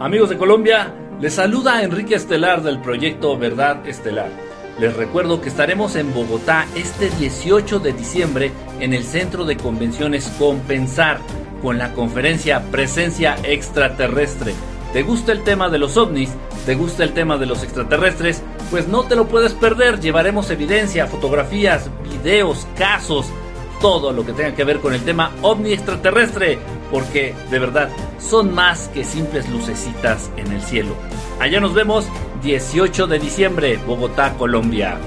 Amigos de Colombia, les saluda Enrique Estelar del proyecto Verdad Estelar. Les recuerdo que estaremos en Bogotá este 18 de diciembre en el Centro de Convenciones Compensar con la conferencia Presencia Extraterrestre. ¿Te gusta el tema de los ovnis? ¿Te gusta el tema de los extraterrestres? Pues no te lo puedes perder. Llevaremos evidencia, fotografías, videos, casos, todo lo que tenga que ver con el tema ovni extraterrestre, porque de verdad son más que simples lucecitas en el cielo. Allá nos vemos 18 de diciembre, Bogotá, Colombia.